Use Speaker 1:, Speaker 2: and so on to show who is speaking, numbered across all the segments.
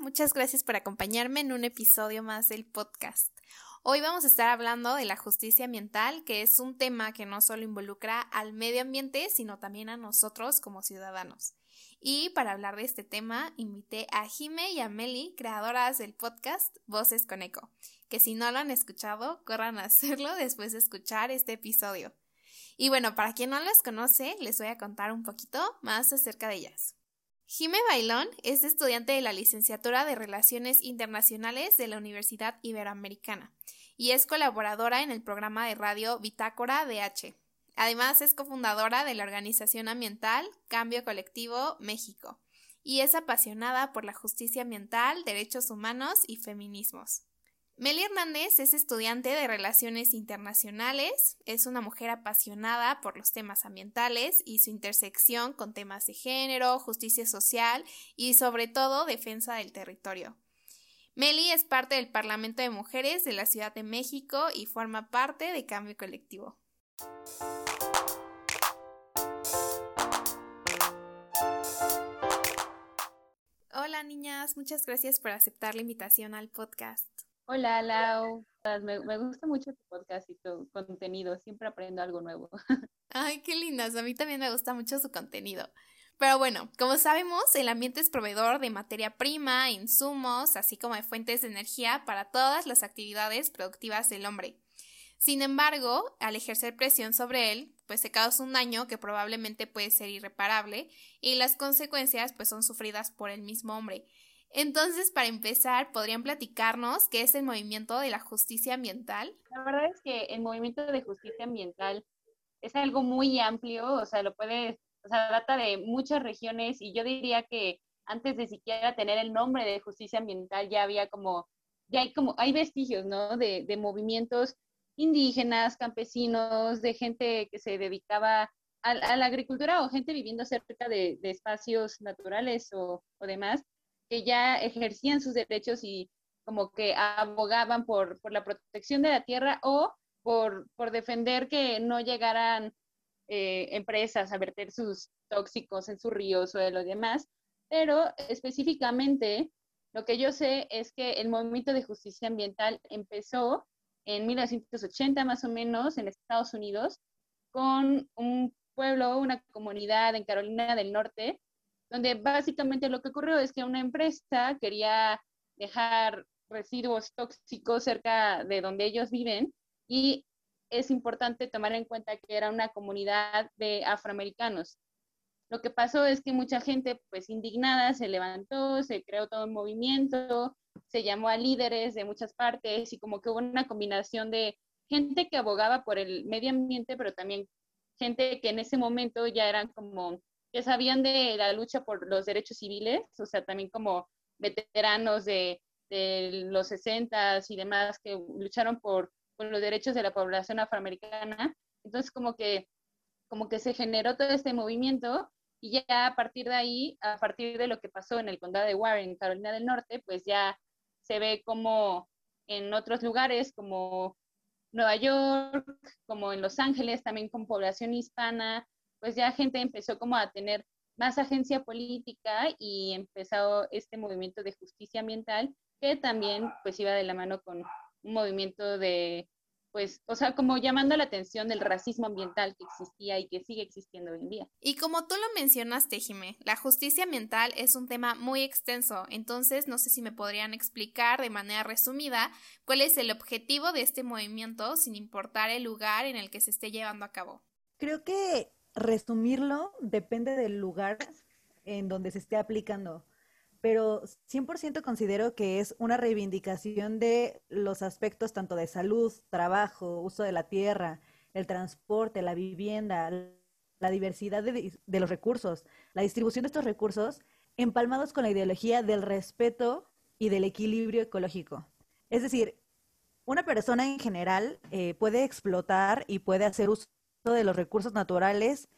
Speaker 1: Muchas gracias por acompañarme en un episodio más del podcast. Hoy vamos a estar hablando de la justicia ambiental, que es un tema que no solo involucra al medio ambiente, sino también a nosotros como ciudadanos. Y para hablar de este tema, invité a Jime y a Meli, creadoras del podcast Voces con Eco, que si no lo han escuchado, corran a hacerlo después de escuchar este episodio. Y bueno, para quien no las conoce, les voy a contar un poquito más acerca de ellas. Jime Bailón es estudiante de la licenciatura de Relaciones Internacionales de la Universidad Iberoamericana y es colaboradora en el programa de radio Bitácora DH. Además es cofundadora de la organización ambiental Cambio Colectivo México y es apasionada por la justicia ambiental, derechos humanos y feminismos. Meli Hernández es estudiante de Relaciones Internacionales, es una mujer apasionada por los temas ambientales y su intersección con temas de género, justicia social y sobre todo defensa del territorio. Meli es parte del Parlamento de Mujeres de la Ciudad de México y forma parte de Cambio Colectivo. Hola niñas, muchas gracias por aceptar la invitación al podcast.
Speaker 2: Hola, Lau. Me, gusta mucho tu podcast y tu contenido. Siempre aprendo algo nuevo.
Speaker 1: Ay, qué lindas. A mí también me gusta mucho su contenido. Pero bueno, como sabemos, el ambiente es proveedor de materia prima, insumos, así como de fuentes de energía para todas las actividades productivas del hombre. Sin embargo, al ejercer presión sobre él, pues se causa un daño que probablemente puede ser irreparable y las consecuencias pues son sufridas por el mismo hombre. Entonces, para empezar, ¿podrían platicarnos qué es el movimiento de la justicia ambiental?
Speaker 2: La verdad es que el movimiento de justicia ambiental es algo muy amplio, o sea, lo puede, o sea, data de muchas regiones y yo diría que antes de siquiera tener el nombre de justicia ambiental ya había como, ya hay como, hay vestigios, ¿no? De, de movimientos indígenas, campesinos, de gente que se dedicaba a, la agricultura o gente viviendo cerca de, de espacios naturales o, o demás, que ya ejercían sus derechos y como que abogaban por, la protección de la tierra o por, defender que no llegaran eh, empresas a verter sus tóxicos en sus ríos o de lo demás. Pero específicamente, lo que yo sé es que el movimiento de justicia ambiental empezó en 1980 más o menos en Estados Unidos con un pueblo, una comunidad en Carolina del Norte donde básicamente lo que ocurrió es que una empresa quería dejar residuos tóxicos cerca de donde ellos viven y es importante tomar en cuenta que era una comunidad de afroamericanos. Lo que pasó es que mucha gente, pues indignada, se levantó, se creó todo un movimiento, se llamó a líderes de muchas partes y como que hubo una combinación de gente que abogaba por el medio ambiente, pero también gente que en ese momento ya eran como que sabían de la lucha por los derechos civiles, o sea, también como veteranos de, los 60 y demás que lucharon por, los derechos de la población afroamericana. Entonces, como que, como que se generó todo este movimiento y ya a partir de ahí, a partir de lo que pasó en el condado de Warren, Carolina del Norte, pues ya se ve como en otros lugares como Nueva York, como en Los Ángeles, también con población hispana, pues ya gente empezó como a tener más agencia política y empezó este movimiento de justicia ambiental que también pues iba de la mano con un movimiento de pues, o sea, como llamando la atención del racismo ambiental que existía y que sigue existiendo hoy en día.
Speaker 1: Y como tú lo mencionaste, Jimé, la justicia ambiental es un tema muy extenso, entonces no sé si me podrían explicar de manera resumida cuál es el objetivo de este movimiento sin importar el lugar en el que se esté llevando a cabo.
Speaker 3: Creo que resumirlo depende del lugar en donde se esté aplicando, pero 100% considero que es una reivindicación de los aspectos tanto de salud, trabajo, uso de la tierra, el transporte, la vivienda, la diversidad de, los recursos, la distribución de estos recursos, empalmados con la ideología del respeto y del equilibrio ecológico. Es decir, una persona en general eh, puede explotar y puede hacer uso de los recursos naturales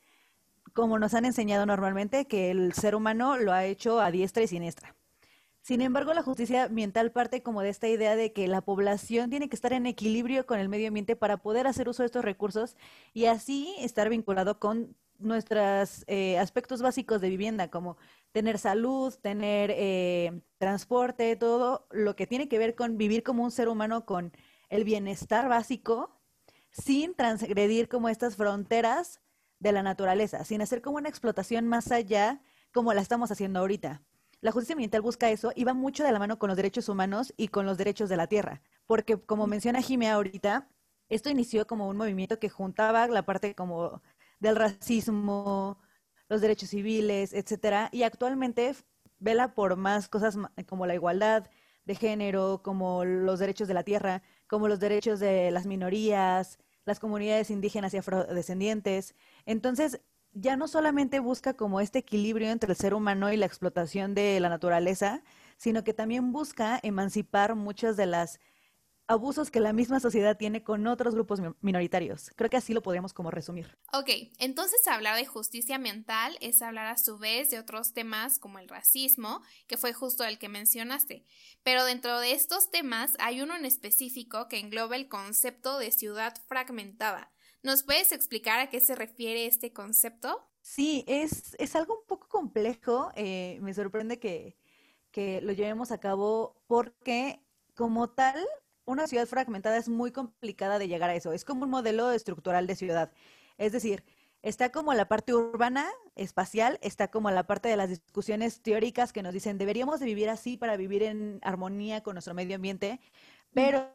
Speaker 3: como nos han enseñado normalmente que el ser humano lo ha hecho a diestra y siniestra. Sin embargo, la justicia ambiental parte como de esta idea de que la población tiene que estar en equilibrio con el medio ambiente para poder hacer uso de estos recursos y así estar vinculado con nuestros eh, aspectos básicos de vivienda, como tener salud, tener eh, transporte, todo lo que tiene que ver con vivir como un ser humano con el bienestar básico, sin transgredir como estas fronteras de la naturaleza, sin hacer como una explotación más allá como la estamos haciendo ahorita. La justicia ambiental busca eso y va mucho de la mano con los derechos humanos y con los derechos de la tierra, porque como menciona Jimé ahorita, esto inició como un movimiento que juntaba la parte como del racismo, los derechos civiles, etcétera, y actualmente vela por más cosas como la igualdad de género, como los derechos de la tierra, como los derechos de las minorías, las comunidades indígenas y afrodescendientes. Entonces, ya no solamente busca como este equilibrio entre el ser humano y la explotación de la naturaleza, sino que también busca emancipar muchas de las abusos que la misma sociedad tiene con otros grupos minoritarios. Creo que así lo podríamos como resumir.
Speaker 1: Ok, entonces hablar de justicia ambiental es hablar a su vez de otros temas como el racismo, que fue justo el que mencionaste. Pero dentro de estos temas hay uno en específico que engloba el concepto de ciudad fragmentada. ¿Nos puedes explicar a qué se refiere este concepto?
Speaker 3: Sí, es, es algo un poco complejo. Eh, me sorprende que, que lo llevemos a cabo porque como tal una ciudad fragmentada es muy complicada de llegar a eso. Es como un modelo estructural de ciudad. Es decir, está como la parte urbana, espacial, está como la parte de las discusiones teóricas que nos dicen deberíamos de vivir así para vivir en armonía con nuestro medio ambiente, pero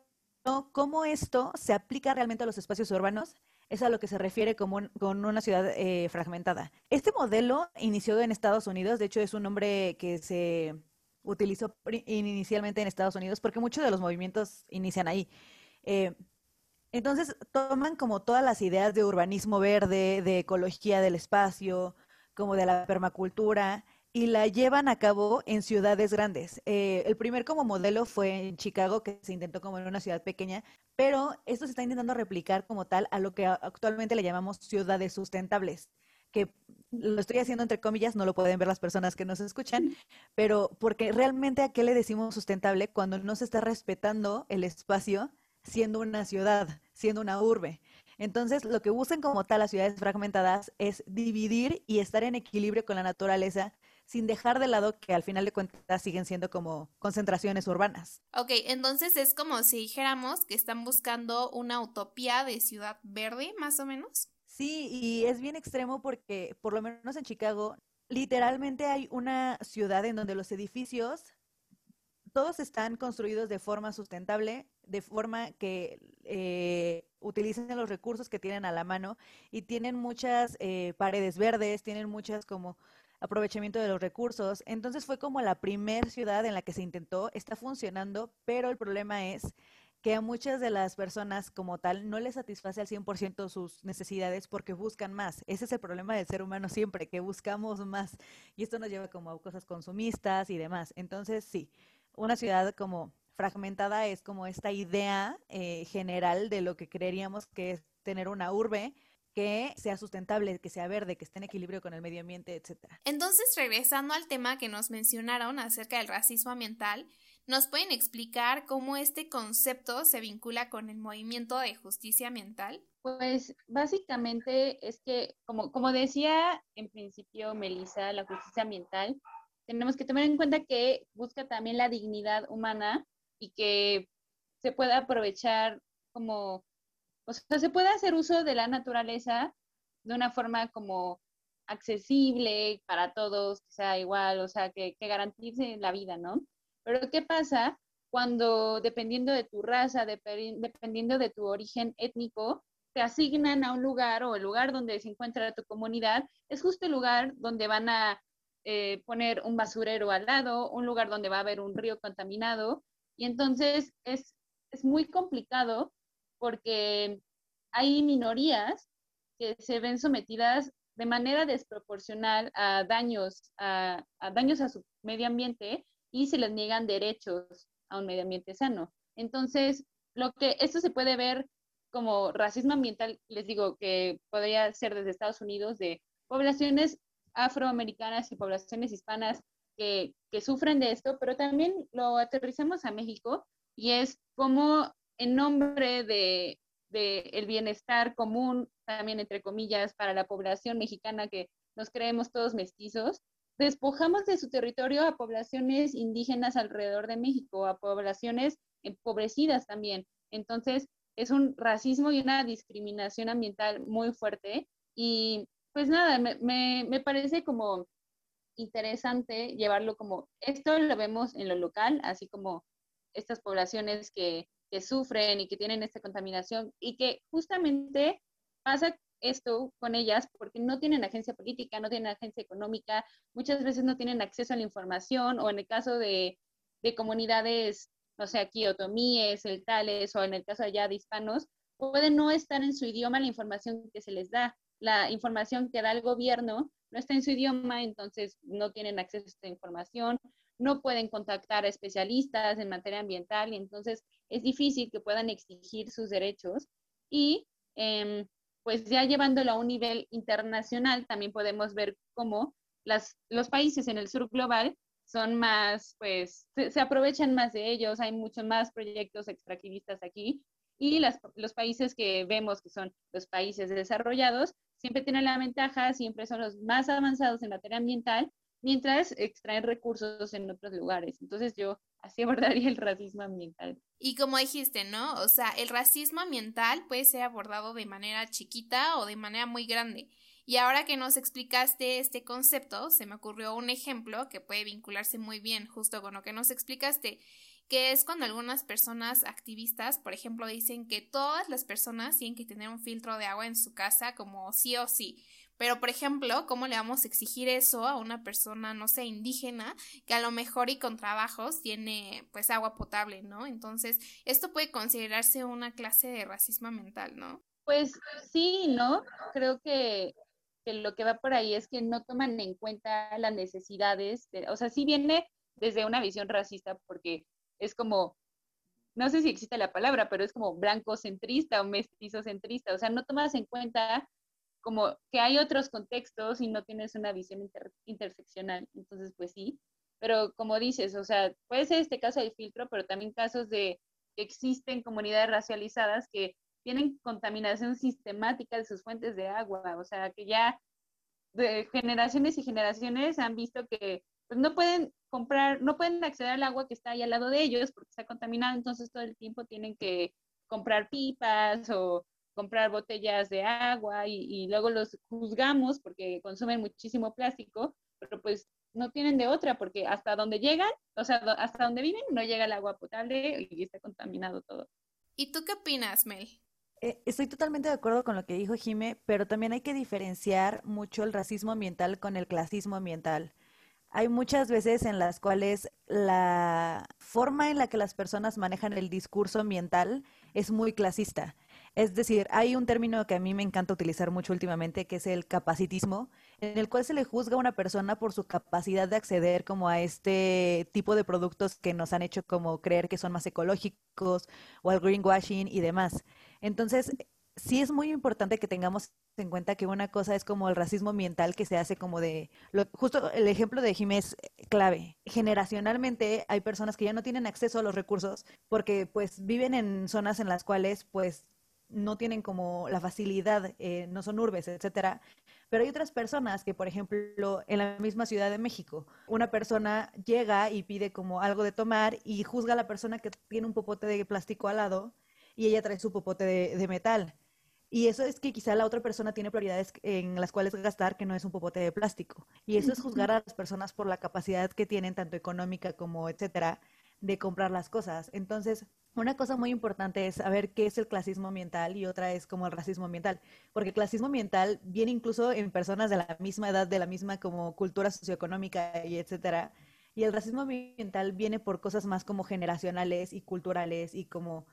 Speaker 3: cómo esto se aplica realmente a los espacios urbanos es a lo que se refiere como con una ciudad eh, fragmentada. Este modelo inició en Estados Unidos, de hecho es un nombre que se utilizó inicialmente en Estados Unidos, porque muchos de los movimientos inician ahí. Eh, entonces toman como todas las ideas de urbanismo verde, de ecología del espacio, como de la permacultura, y la llevan a cabo en ciudades grandes. Eh, el primer como modelo fue en Chicago, que se intentó como en una ciudad pequeña, pero esto se está intentando replicar como tal a lo que actualmente le llamamos ciudades sustentables que lo estoy haciendo entre comillas, no lo pueden ver las personas que nos escuchan, pero porque realmente a qué le decimos sustentable cuando no se está respetando el espacio siendo una ciudad, siendo una urbe. Entonces, lo que buscan como tal las ciudades fragmentadas es dividir y estar en equilibrio con la naturaleza sin dejar de lado que al final de cuentas siguen siendo como concentraciones urbanas.
Speaker 1: Ok, entonces es como si dijéramos que están buscando una utopía de ciudad verde, más o menos.
Speaker 3: Sí, y es bien extremo porque por lo menos en Chicago literalmente hay una ciudad en donde los edificios todos están construidos de forma sustentable, de forma que eh, utilicen los recursos que tienen a la mano y tienen muchas eh, paredes verdes, tienen muchas como aprovechamiento de los recursos. Entonces fue como la primer ciudad en la que se intentó, está funcionando, pero el problema es que a muchas de las personas como tal no les satisface al 100% sus necesidades porque buscan más. Ese es el problema del ser humano siempre, que buscamos más. Y esto nos lleva como a cosas consumistas y demás. Entonces, sí, una ciudad como fragmentada es como esta idea eh, general de lo que creeríamos que es tener una urbe que sea sustentable, que sea verde, que esté en equilibrio con el medio ambiente, etcétera.
Speaker 1: Entonces, regresando al tema que nos mencionaron acerca del racismo ambiental, ¿Nos pueden explicar cómo este concepto se vincula con el movimiento de justicia ambiental?
Speaker 2: Pues básicamente es que, como, como decía en principio Melissa, la justicia ambiental, tenemos que tener en cuenta que busca también la dignidad humana y que se pueda aprovechar como, o sea, se puede hacer uso de la naturaleza de una forma como accesible para todos, que sea igual, o sea, que, que garantice la vida, ¿no? Pero ¿qué pasa cuando dependiendo de tu raza, dependiendo de tu origen étnico, te asignan a un lugar o el lugar donde se encuentra tu comunidad, es justo el lugar donde van a eh, poner un basurero al lado, un lugar donde va a haber un río contaminado. Y entonces es, es muy complicado porque hay minorías que se ven sometidas de manera desproporcional a daños a, a daños a su medio ambiente y se les niegan derechos a un medio ambiente sano. Entonces, lo que esto se puede ver como racismo ambiental, les digo que podría ser desde Estados Unidos de poblaciones afroamericanas y poblaciones hispanas que, que sufren de esto, pero también lo aterrizamos a México y es como en nombre de, de el bienestar común, también entre comillas, para la población mexicana que nos creemos todos mestizos, despojamos de su territorio a poblaciones indígenas alrededor de México, a poblaciones empobrecidas también. Entonces, es un racismo y una discriminación ambiental muy fuerte. Y pues nada, me, me, parece como interesante llevarlo como, esto lo vemos en lo local, así como estas poblaciones que, que sufren y que tienen esta contaminación y que justamente pasa esto con ellas porque no tienen agencia política, no tienen agencia económica, muchas veces no tienen acceso a la información o en el caso de, de comunidades, no sé, aquí otomíes, tales o en el caso allá de hispanos, puede no estar en su idioma la información que se les da. La información que da el gobierno no está en su idioma, entonces no tienen acceso a esta información, no pueden contactar a especialistas en materia ambiental y entonces es difícil que puedan exigir sus derechos. Y eh, pues ya llevándolo a un nivel internacional, también podemos ver cómo los países en el sur global son más, pues, se, aprovechan más de ellos, hay muchos más proyectos extractivistas aquí, y los países que vemos que son los países desarrollados, siempre tienen la ventaja, siempre son los más avanzados en materia ambiental, mientras extraen recursos en otros lugares. Entonces yo así abordaría el racismo ambiental.
Speaker 1: Y como dijiste, ¿no? O sea, el racismo ambiental puede ser abordado de manera chiquita o de manera muy grande. Y ahora que nos explicaste este concepto, se me ocurrió un ejemplo que puede vincularse muy bien justo con lo que nos explicaste, que es cuando algunas personas activistas, por ejemplo, dicen que todas las personas tienen que tener un filtro de agua en su casa como sí o sí. Pero, por ejemplo, ¿cómo le vamos a exigir eso a una persona, no sé, indígena, que a lo mejor y con trabajos tiene pues agua potable, ¿no? Entonces, esto puede considerarse una clase de racismo mental, ¿no?
Speaker 2: Pues sí, ¿no? Creo que, lo que va por ahí es que no toman en cuenta las necesidades, o sea, sí viene desde una visión racista porque es como, no sé si existe la palabra, pero es como blanco centrista o mestizo centrista, o sea, no tomas en cuenta como que hay otros contextos y no tienes una visión interseccional. Entonces, pues sí, pero como dices, o sea, puede ser este caso de filtro, pero también casos de que existen comunidades racializadas que tienen contaminación sistemática de sus fuentes de agua, o sea, que ya de generaciones y generaciones han visto que pues, no pueden comprar, no pueden acceder al agua que está ahí al lado de ellos porque está contaminada, entonces todo el tiempo tienen que comprar pipas o comprar botellas de agua y, luego los juzgamos porque consumen muchísimo plástico, pero pues no tienen de otra porque hasta donde llegan, o sea, hasta donde viven no llega el agua potable y está contaminado todo.
Speaker 1: ¿Y tú qué opinas, Mel?
Speaker 3: Eh, estoy totalmente de acuerdo con lo que dijo Jime, pero también hay que diferenciar mucho el racismo ambiental con el clasismo ambiental. Hay muchas veces en las cuales la forma en la que las personas manejan el discurso ambiental es muy clasista. Es decir, hay un término que a mí me encanta utilizar mucho últimamente, que es el capacitismo, en el cual se le juzga a una persona por su capacidad de acceder como a este tipo de productos que nos han hecho como creer que son más ecológicos o al greenwashing y demás. Entonces, sí es muy importante que tengamos en cuenta que una cosa es como el racismo ambiental que se hace como de, justo el ejemplo de Jiménez clave. Generacionalmente hay personas que ya no tienen acceso a los recursos porque pues viven en zonas en las cuales pues no tienen como la facilidad, eh, no son urbes, etcétera. Pero hay otras personas que, por ejemplo, en la misma Ciudad de México, una persona llega y pide como algo de tomar y juzga a la persona que tiene un popote de plástico al lado y ella trae su popote de, metal. Y eso es que quizá la otra persona tiene prioridades en las cuales gastar que no es un popote de plástico. Y eso es juzgar a las personas por la capacidad que tienen, tanto económica como etcétera, de comprar las cosas. Entonces, una cosa muy importante es saber qué es el clasismo ambiental y otra es como el racismo ambiental, porque el clasismo ambiental viene incluso en personas de la misma edad, de la misma como cultura socioeconómica y etcétera. Y el racismo ambiental viene por cosas más como generacionales y culturales y como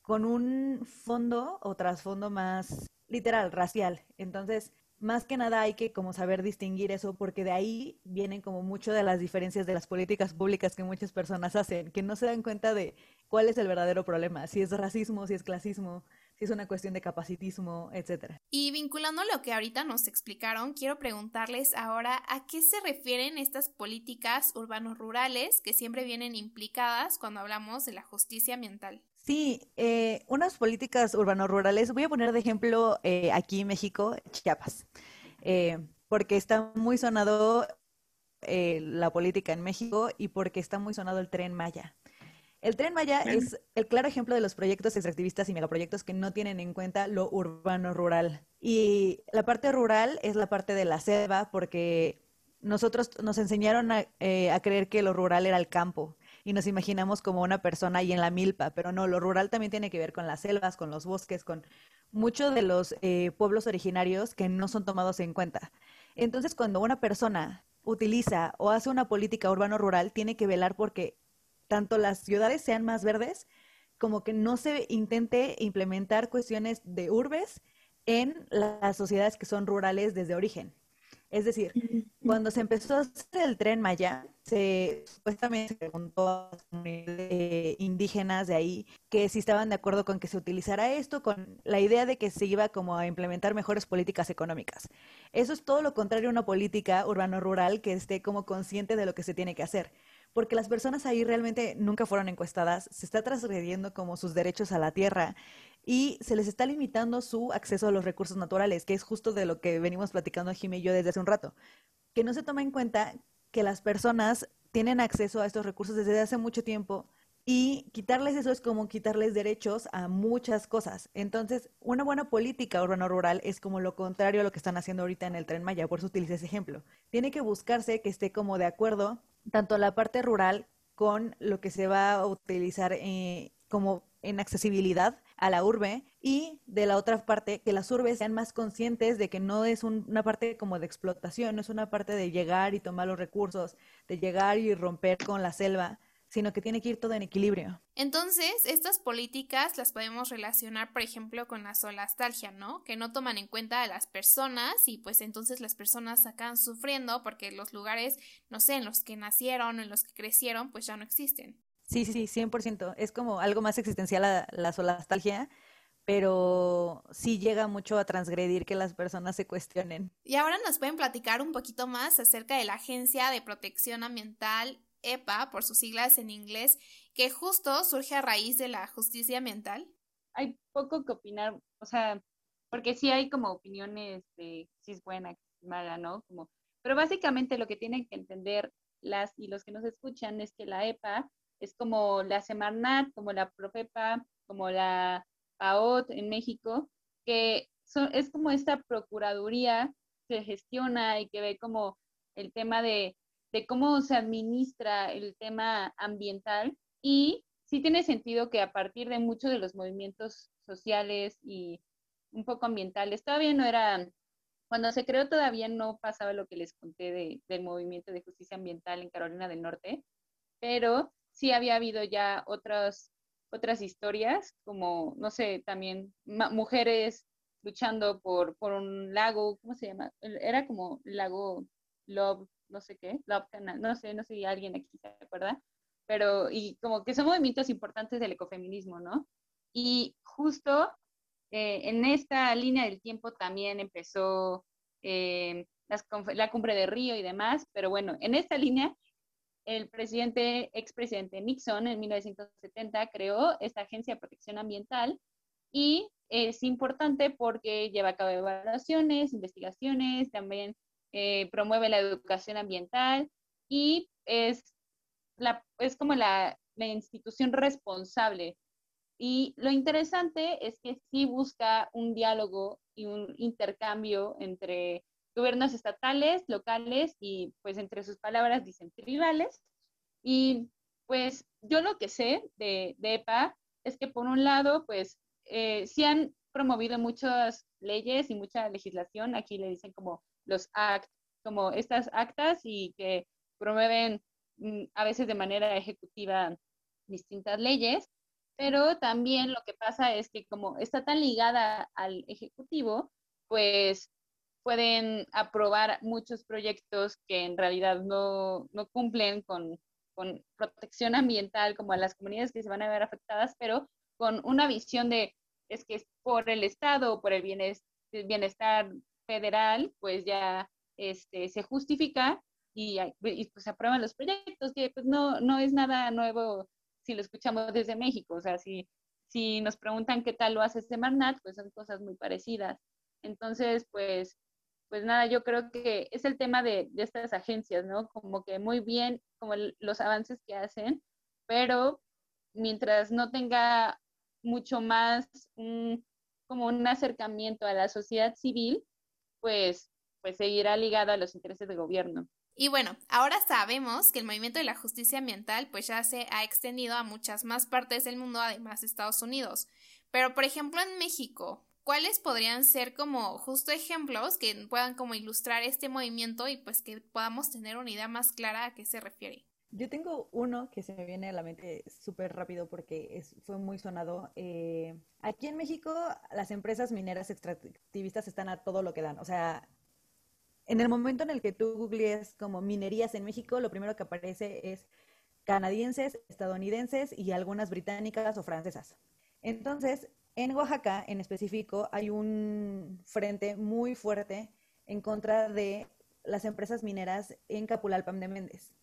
Speaker 3: con un fondo o trasfondo más literal, racial. Entonces, más que nada hay que como saber distinguir eso porque de ahí vienen como mucho de las diferencias de las políticas públicas que muchas personas hacen, que no se dan cuenta de cuál es el verdadero problema, si es racismo, si es clasismo, si es una cuestión de capacitismo, etcétera.
Speaker 1: Y vinculando lo que ahorita nos explicaron, quiero preguntarles ahora a qué se refieren estas políticas urbanos rurales que siempre vienen implicadas cuando hablamos de la justicia ambiental.
Speaker 3: Sí, eh, unas políticas urbano-rurales, voy a poner de ejemplo eh, aquí en México, Chiapas, eh, porque está muy sonado la política en México y porque está muy sonado el tren Maya. El tren Maya es el claro ejemplo de los proyectos extractivistas y megaproyectos que no tienen en cuenta lo urbano-rural. Y la parte rural es la parte de la selva porque nosotros nos enseñaron a, a creer que lo rural era el campo y nos imaginamos como una persona ahí en la milpa, pero no, lo rural también tiene que ver con las selvas, con los bosques, con muchos de los eh, pueblos originarios que no son tomados en cuenta. Entonces, cuando una persona utiliza o hace una política urbano-rural, tiene que velar porque tanto las ciudades sean más verdes, como que no se intente implementar cuestiones de urbes en las sociedades que son rurales desde origen. Es decir, cuando se empezó a hacer el tren Maya, se supuestamente se preguntó a indígenas de ahí que si estaban de acuerdo con que se utilizara esto, con la idea de que se iba como a implementar mejores políticas económicas. Eso es todo lo contrario a una política urbano-rural que esté como consciente de lo que se tiene que hacer porque las personas ahí realmente nunca fueron encuestadas, se está transgrediendo como sus derechos a la tierra y se les está limitando su acceso a los recursos naturales, que es justo de lo que venimos platicando Jimmy y yo desde hace un rato, que no se toma en cuenta que las personas tienen acceso a estos recursos desde hace mucho tiempo y quitarles eso es como quitarles derechos a muchas cosas. Entonces, una buena política urbano-rural es como lo contrario a lo que están haciendo ahorita en el Tren Maya, por eso utilicé ese ejemplo. Tiene que buscarse que esté como de acuerdo tanto la parte rural con lo que se va a utilizar eh, como en accesibilidad a la urbe y de la otra parte que las urbes sean más conscientes de que no es una parte como de explotación, no es una parte de llegar y tomar los recursos, de llegar y romper con la selva, sino que tiene que ir todo en equilibrio.
Speaker 1: Entonces, estas políticas las podemos relacionar, por ejemplo, con la solastalgia, ¿no? Que no toman en cuenta a las personas y pues entonces las personas acaban sufriendo porque los lugares, no sé, en los que nacieron, en los que crecieron, pues ya no existen.
Speaker 3: Sí, sí, 100%. Es como algo más existencial la, la solastalgia, pero sí llega mucho a transgredir que las personas se cuestionen.
Speaker 1: Y ahora nos pueden platicar un poquito más acerca de la Agencia de Protección Ambiental EPA, por sus siglas en inglés, que justo surge a raíz de la justicia ambiental?
Speaker 2: Hay poco que opinar, o sea, porque sí hay como opiniones de si es buena, si es mala, ¿no? Como, pero básicamente lo que tienen que entender las y los que nos escuchan es que la EPA es como la Semarnat, como la Profepa, como la PAOT en México, que es como esta procuraduría que gestiona y que ve como el tema de de cómo se administra el tema ambiental y sí tiene sentido que a partir de muchos de los movimientos sociales y un poco ambientales, todavía no era, cuando se creó todavía no pasaba lo que les conté del movimiento de justicia ambiental en Carolina del Norte, pero sí había habido ya otras, otras historias, como, no sé, también mujeres luchando por, por un lago, ¿cómo se llama? Era como lago Love no sé qué, Love Canal, no sé, no sé si alguien aquí se acuerda, pero y como que son movimientos importantes del ecofeminismo, ¿no? Y justo eh, en esta línea del tiempo también empezó eh, la cumbre de Río y demás, pero bueno, en esta línea el presidente, expresidente Nixon en 1970 creó esta Agencia de Protección Ambiental y es importante porque lleva a cabo evaluaciones, investigaciones, también eh, promueve la educación ambiental y es, la, es como la, la institución responsable. Y lo interesante es que sí busca un diálogo y un intercambio entre gobiernos estatales, locales y pues entre sus palabras dicen tribales. Y pues yo lo que sé de, de EPA es que por un lado pues eh, sí han promovido muchas leyes y mucha legislación, aquí le dicen como los ACT, como estas actas y que promueven mm, a veces de manera ejecutiva distintas leyes, pero también lo que pasa es que como está tan ligada al ejecutivo, pues pueden aprobar muchos proyectos que en realidad no, no cumplen con, con, protección ambiental como a las comunidades que se van a ver afectadas, pero con una visión de es que es por el Estado por el bienestar, federal, pues ya este, se justifica y, y, pues aprueban los proyectos, que pues no, no es nada nuevo si lo escuchamos desde México, o sea, si, si nos preguntan qué tal lo hace Semarnat, pues son cosas muy parecidas. Entonces, pues pues nada, yo creo que es el tema de, estas agencias, ¿no? Como que muy bien, como los avances que hacen, pero mientras no tenga mucho más como un acercamiento a la sociedad civil, pues, pues seguirá ligado a los intereses del gobierno.
Speaker 1: Y bueno, ahora sabemos que el movimiento de la justicia ambiental pues ya se ha extendido a muchas más partes del mundo, además de Estados Unidos. Pero, por ejemplo, en México, ¿cuáles podrían ser como justo ejemplos que puedan como ilustrar este movimiento y pues que podamos tener una idea más clara a qué se refiere?
Speaker 3: Yo tengo uno que se me viene a la mente súper rápido porque fue muy sonado. Eh, aquí en México las empresas mineras extractivistas están a todo lo que dan. O sea, en el momento en el que tú googlees como minerías en México, lo primero que aparece es canadienses, estadounidenses y algunas británicas o francesas. Entonces, en Oaxaca, en específico, hay un frente muy fuerte en contra de las empresas mineras en Capulalpam de Méndez.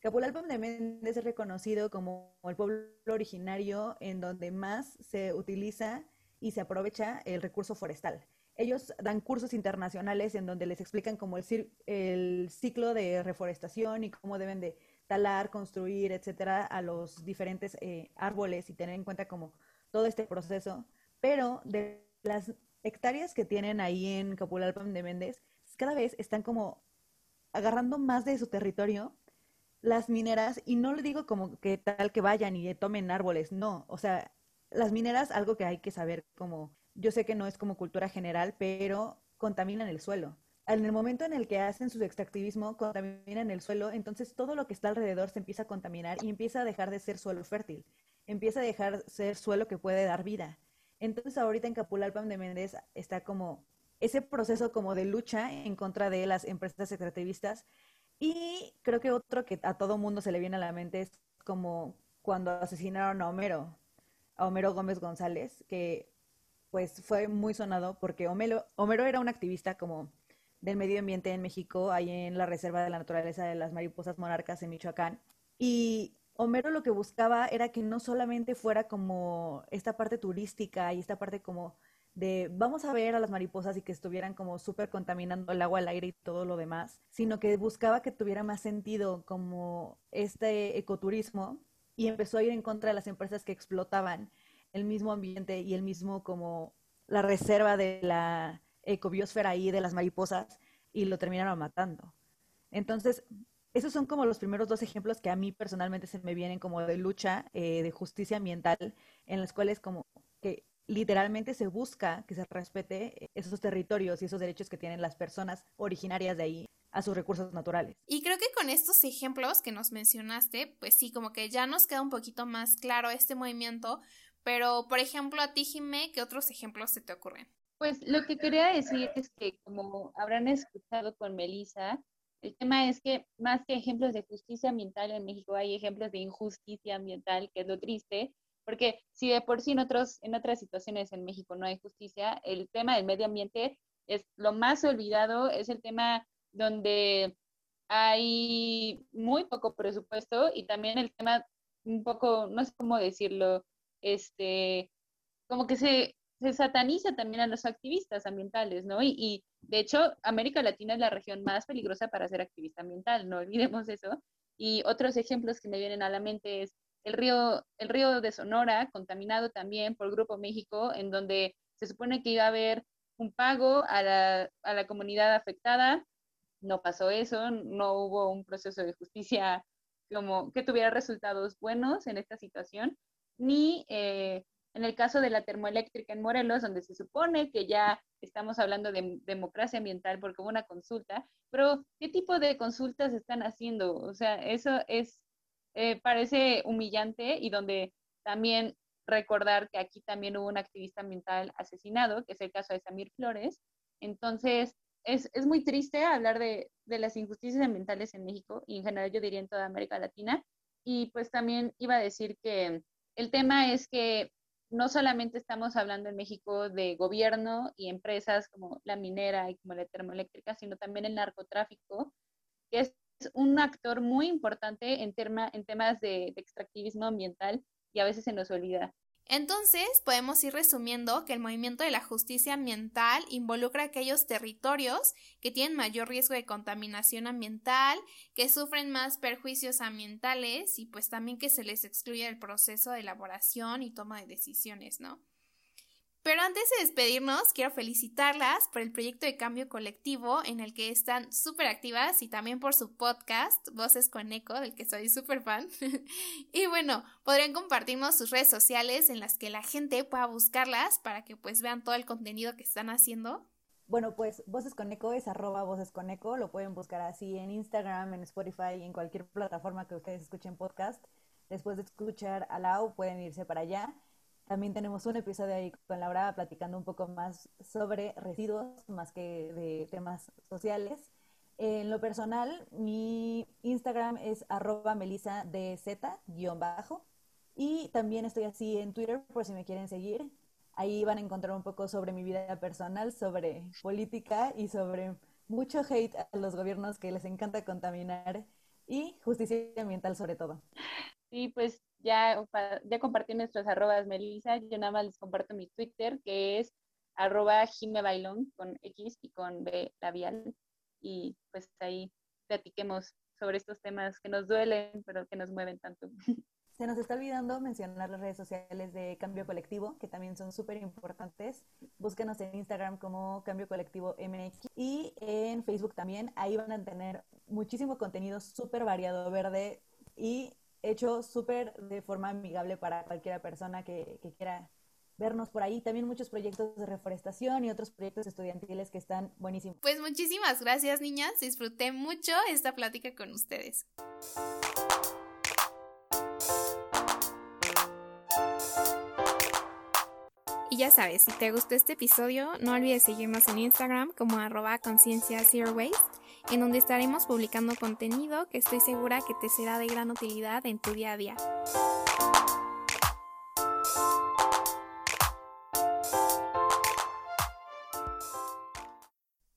Speaker 3: Capulalpam de Méndez es reconocido como el pueblo originario en donde más se utiliza y se aprovecha el recurso forestal. Ellos dan cursos internacionales en donde les explican como el, el ciclo de reforestación y cómo deben de talar, construir, etcétera, a los diferentes eh, árboles y tener en cuenta como todo este proceso pero de las hectáreas que tienen ahí en Capulalpan de Méndez, cada vez están como agarrando más de su territorio las mineras, y no le digo como que tal que vayan y tomen árboles, no, o sea, las mineras, algo que hay que saber como, yo sé que no es como cultura general, pero contaminan el suelo. En el momento en el que hacen su extractivismo, contaminan el suelo, entonces todo lo que está alrededor se empieza a contaminar y empieza a dejar de ser suelo fértil, empieza a dejar de ser suelo que puede dar vida. Entonces ahorita en Capulalpan de Méndez está como ese proceso como de lucha en contra de las empresas extractivistas. Y creo que otro que a todo mundo se le viene a la mente es como cuando asesinaron a Homero, a Homero Gómez González, que pues fue muy sonado porque Homero, Homero era un activista como del medio ambiente en México, ahí en la Reserva de la Naturaleza de las Mariposas Monarcas en Michoacán. Y Homero lo que buscaba era que no solamente fuera como esta parte turística y esta parte como de vamos a ver a las mariposas y que estuvieran como súper contaminando el agua, el aire y todo lo demás, sino que buscaba que tuviera más sentido como este ecoturismo y empezó a ir en contra de las empresas que explotaban el mismo ambiente y el mismo como la reserva de la ecobiosfera ahí de las mariposas y lo terminaron matando. Entonces, esos son como los primeros dos ejemplos que a mí personalmente se me vienen como de lucha eh, de justicia ambiental, en las cuales como que literalmente se busca que se respete esos territorios y esos derechos que tienen las personas originarias de ahí a sus recursos naturales.
Speaker 1: Y creo que con estos ejemplos que nos mencionaste, pues sí, como que ya nos queda un poquito más claro este movimiento, pero por ejemplo a ti, Jimé, ¿qué otros ejemplos se te ocurren?
Speaker 2: Pues lo que quería decir es que como habrán escuchado con Melissa, el tema es que más que ejemplos de justicia ambiental en México hay ejemplos de injusticia ambiental, que es lo triste, porque si de por sí en, otros, en otras situaciones en México no hay justicia, el tema del medio ambiente es lo más olvidado, es el tema donde hay muy poco presupuesto y también el tema un poco, no sé cómo decirlo, este, como que se se sataniza también a los activistas ambientales, ¿no? Y, de hecho, América Latina es la región más peligrosa para ser activista ambiental, no olvidemos eso. Y otros ejemplos que me vienen a la mente es el río, el río de Sonora, contaminado también por Grupo México, en donde se supone que iba a haber un pago a la, a la comunidad afectada. No pasó eso, no hubo un proceso de justicia como que tuviera resultados buenos en esta situación, ni eh, en el caso de la termoeléctrica en Morelos, donde se supone que ya estamos hablando de democracia ambiental porque hubo una consulta, pero ¿qué tipo de consultas están haciendo? O sea, eso es, eh, parece humillante y donde también recordar que aquí también hubo un activista ambiental asesinado, que es el caso de Samir Flores. Entonces, es, es muy triste hablar de, de las injusticias ambientales en México y en general yo diría en toda América Latina. Y pues también iba a decir que el tema es que no solamente estamos hablando en México de gobierno y empresas como la minera y como la termoeléctrica, sino también el narcotráfico, que es un actor muy importante en, en temas de, extractivismo ambiental y a veces se nos olvida.
Speaker 1: Entonces, podemos ir resumiendo que el movimiento de la justicia ambiental involucra aquellos territorios que tienen mayor riesgo de contaminación ambiental, que sufren más perjuicios ambientales y pues también que se les excluye el proceso de elaboración y toma de decisiones, ¿no? Pero antes de despedirnos, quiero felicitarlas por el proyecto de cambio colectivo en el que están súper activas y también por su podcast, Voces con Eco, del que soy súper fan. y bueno, podrían compartirnos sus redes sociales en las que la gente pueda buscarlas para que pues vean todo el contenido que están haciendo.
Speaker 3: Bueno, pues Voces con Eco es arroba Voces con Eco, lo pueden buscar así en Instagram, en Spotify y en cualquier plataforma que ustedes escuchen podcast. Después de escuchar a Lau, pueden irse para allá también tenemos un episodio ahí con Laura platicando un poco más sobre residuos, más que de temas sociales. En lo personal, mi Instagram es arroba melisa bajo Y también estoy así en Twitter por si me quieren seguir. Ahí van a encontrar un poco sobre mi vida personal, sobre política y sobre mucho hate a los gobiernos que les encanta contaminar y justicia ambiental sobre todo.
Speaker 2: Sí, pues ya, ya compartí nuestras arrobas, Melissa. Yo nada más les comparto mi Twitter, que es arroba Bailón, con X y con B labial. Y pues ahí platiquemos sobre estos temas que nos duelen, pero que nos mueven tanto.
Speaker 3: Se nos está olvidando mencionar las redes sociales de Cambio Colectivo, que también son súper importantes. Búsquenos en Instagram como Cambio Colectivo MX y en Facebook también. Ahí van a tener muchísimo contenido súper variado, verde y hecho súper de forma amigable para cualquier persona que, quiera vernos por ahí. También muchos proyectos de reforestación y otros proyectos estudiantiles que están buenísimos.
Speaker 1: Pues muchísimas gracias, niñas. Disfruté mucho esta plática con ustedes. Y ya sabes, si te gustó este episodio, no olvides seguirnos en Instagram como arroba conciencia zero waste en donde estaremos publicando contenido que estoy segura que te será de gran utilidad en tu día a día.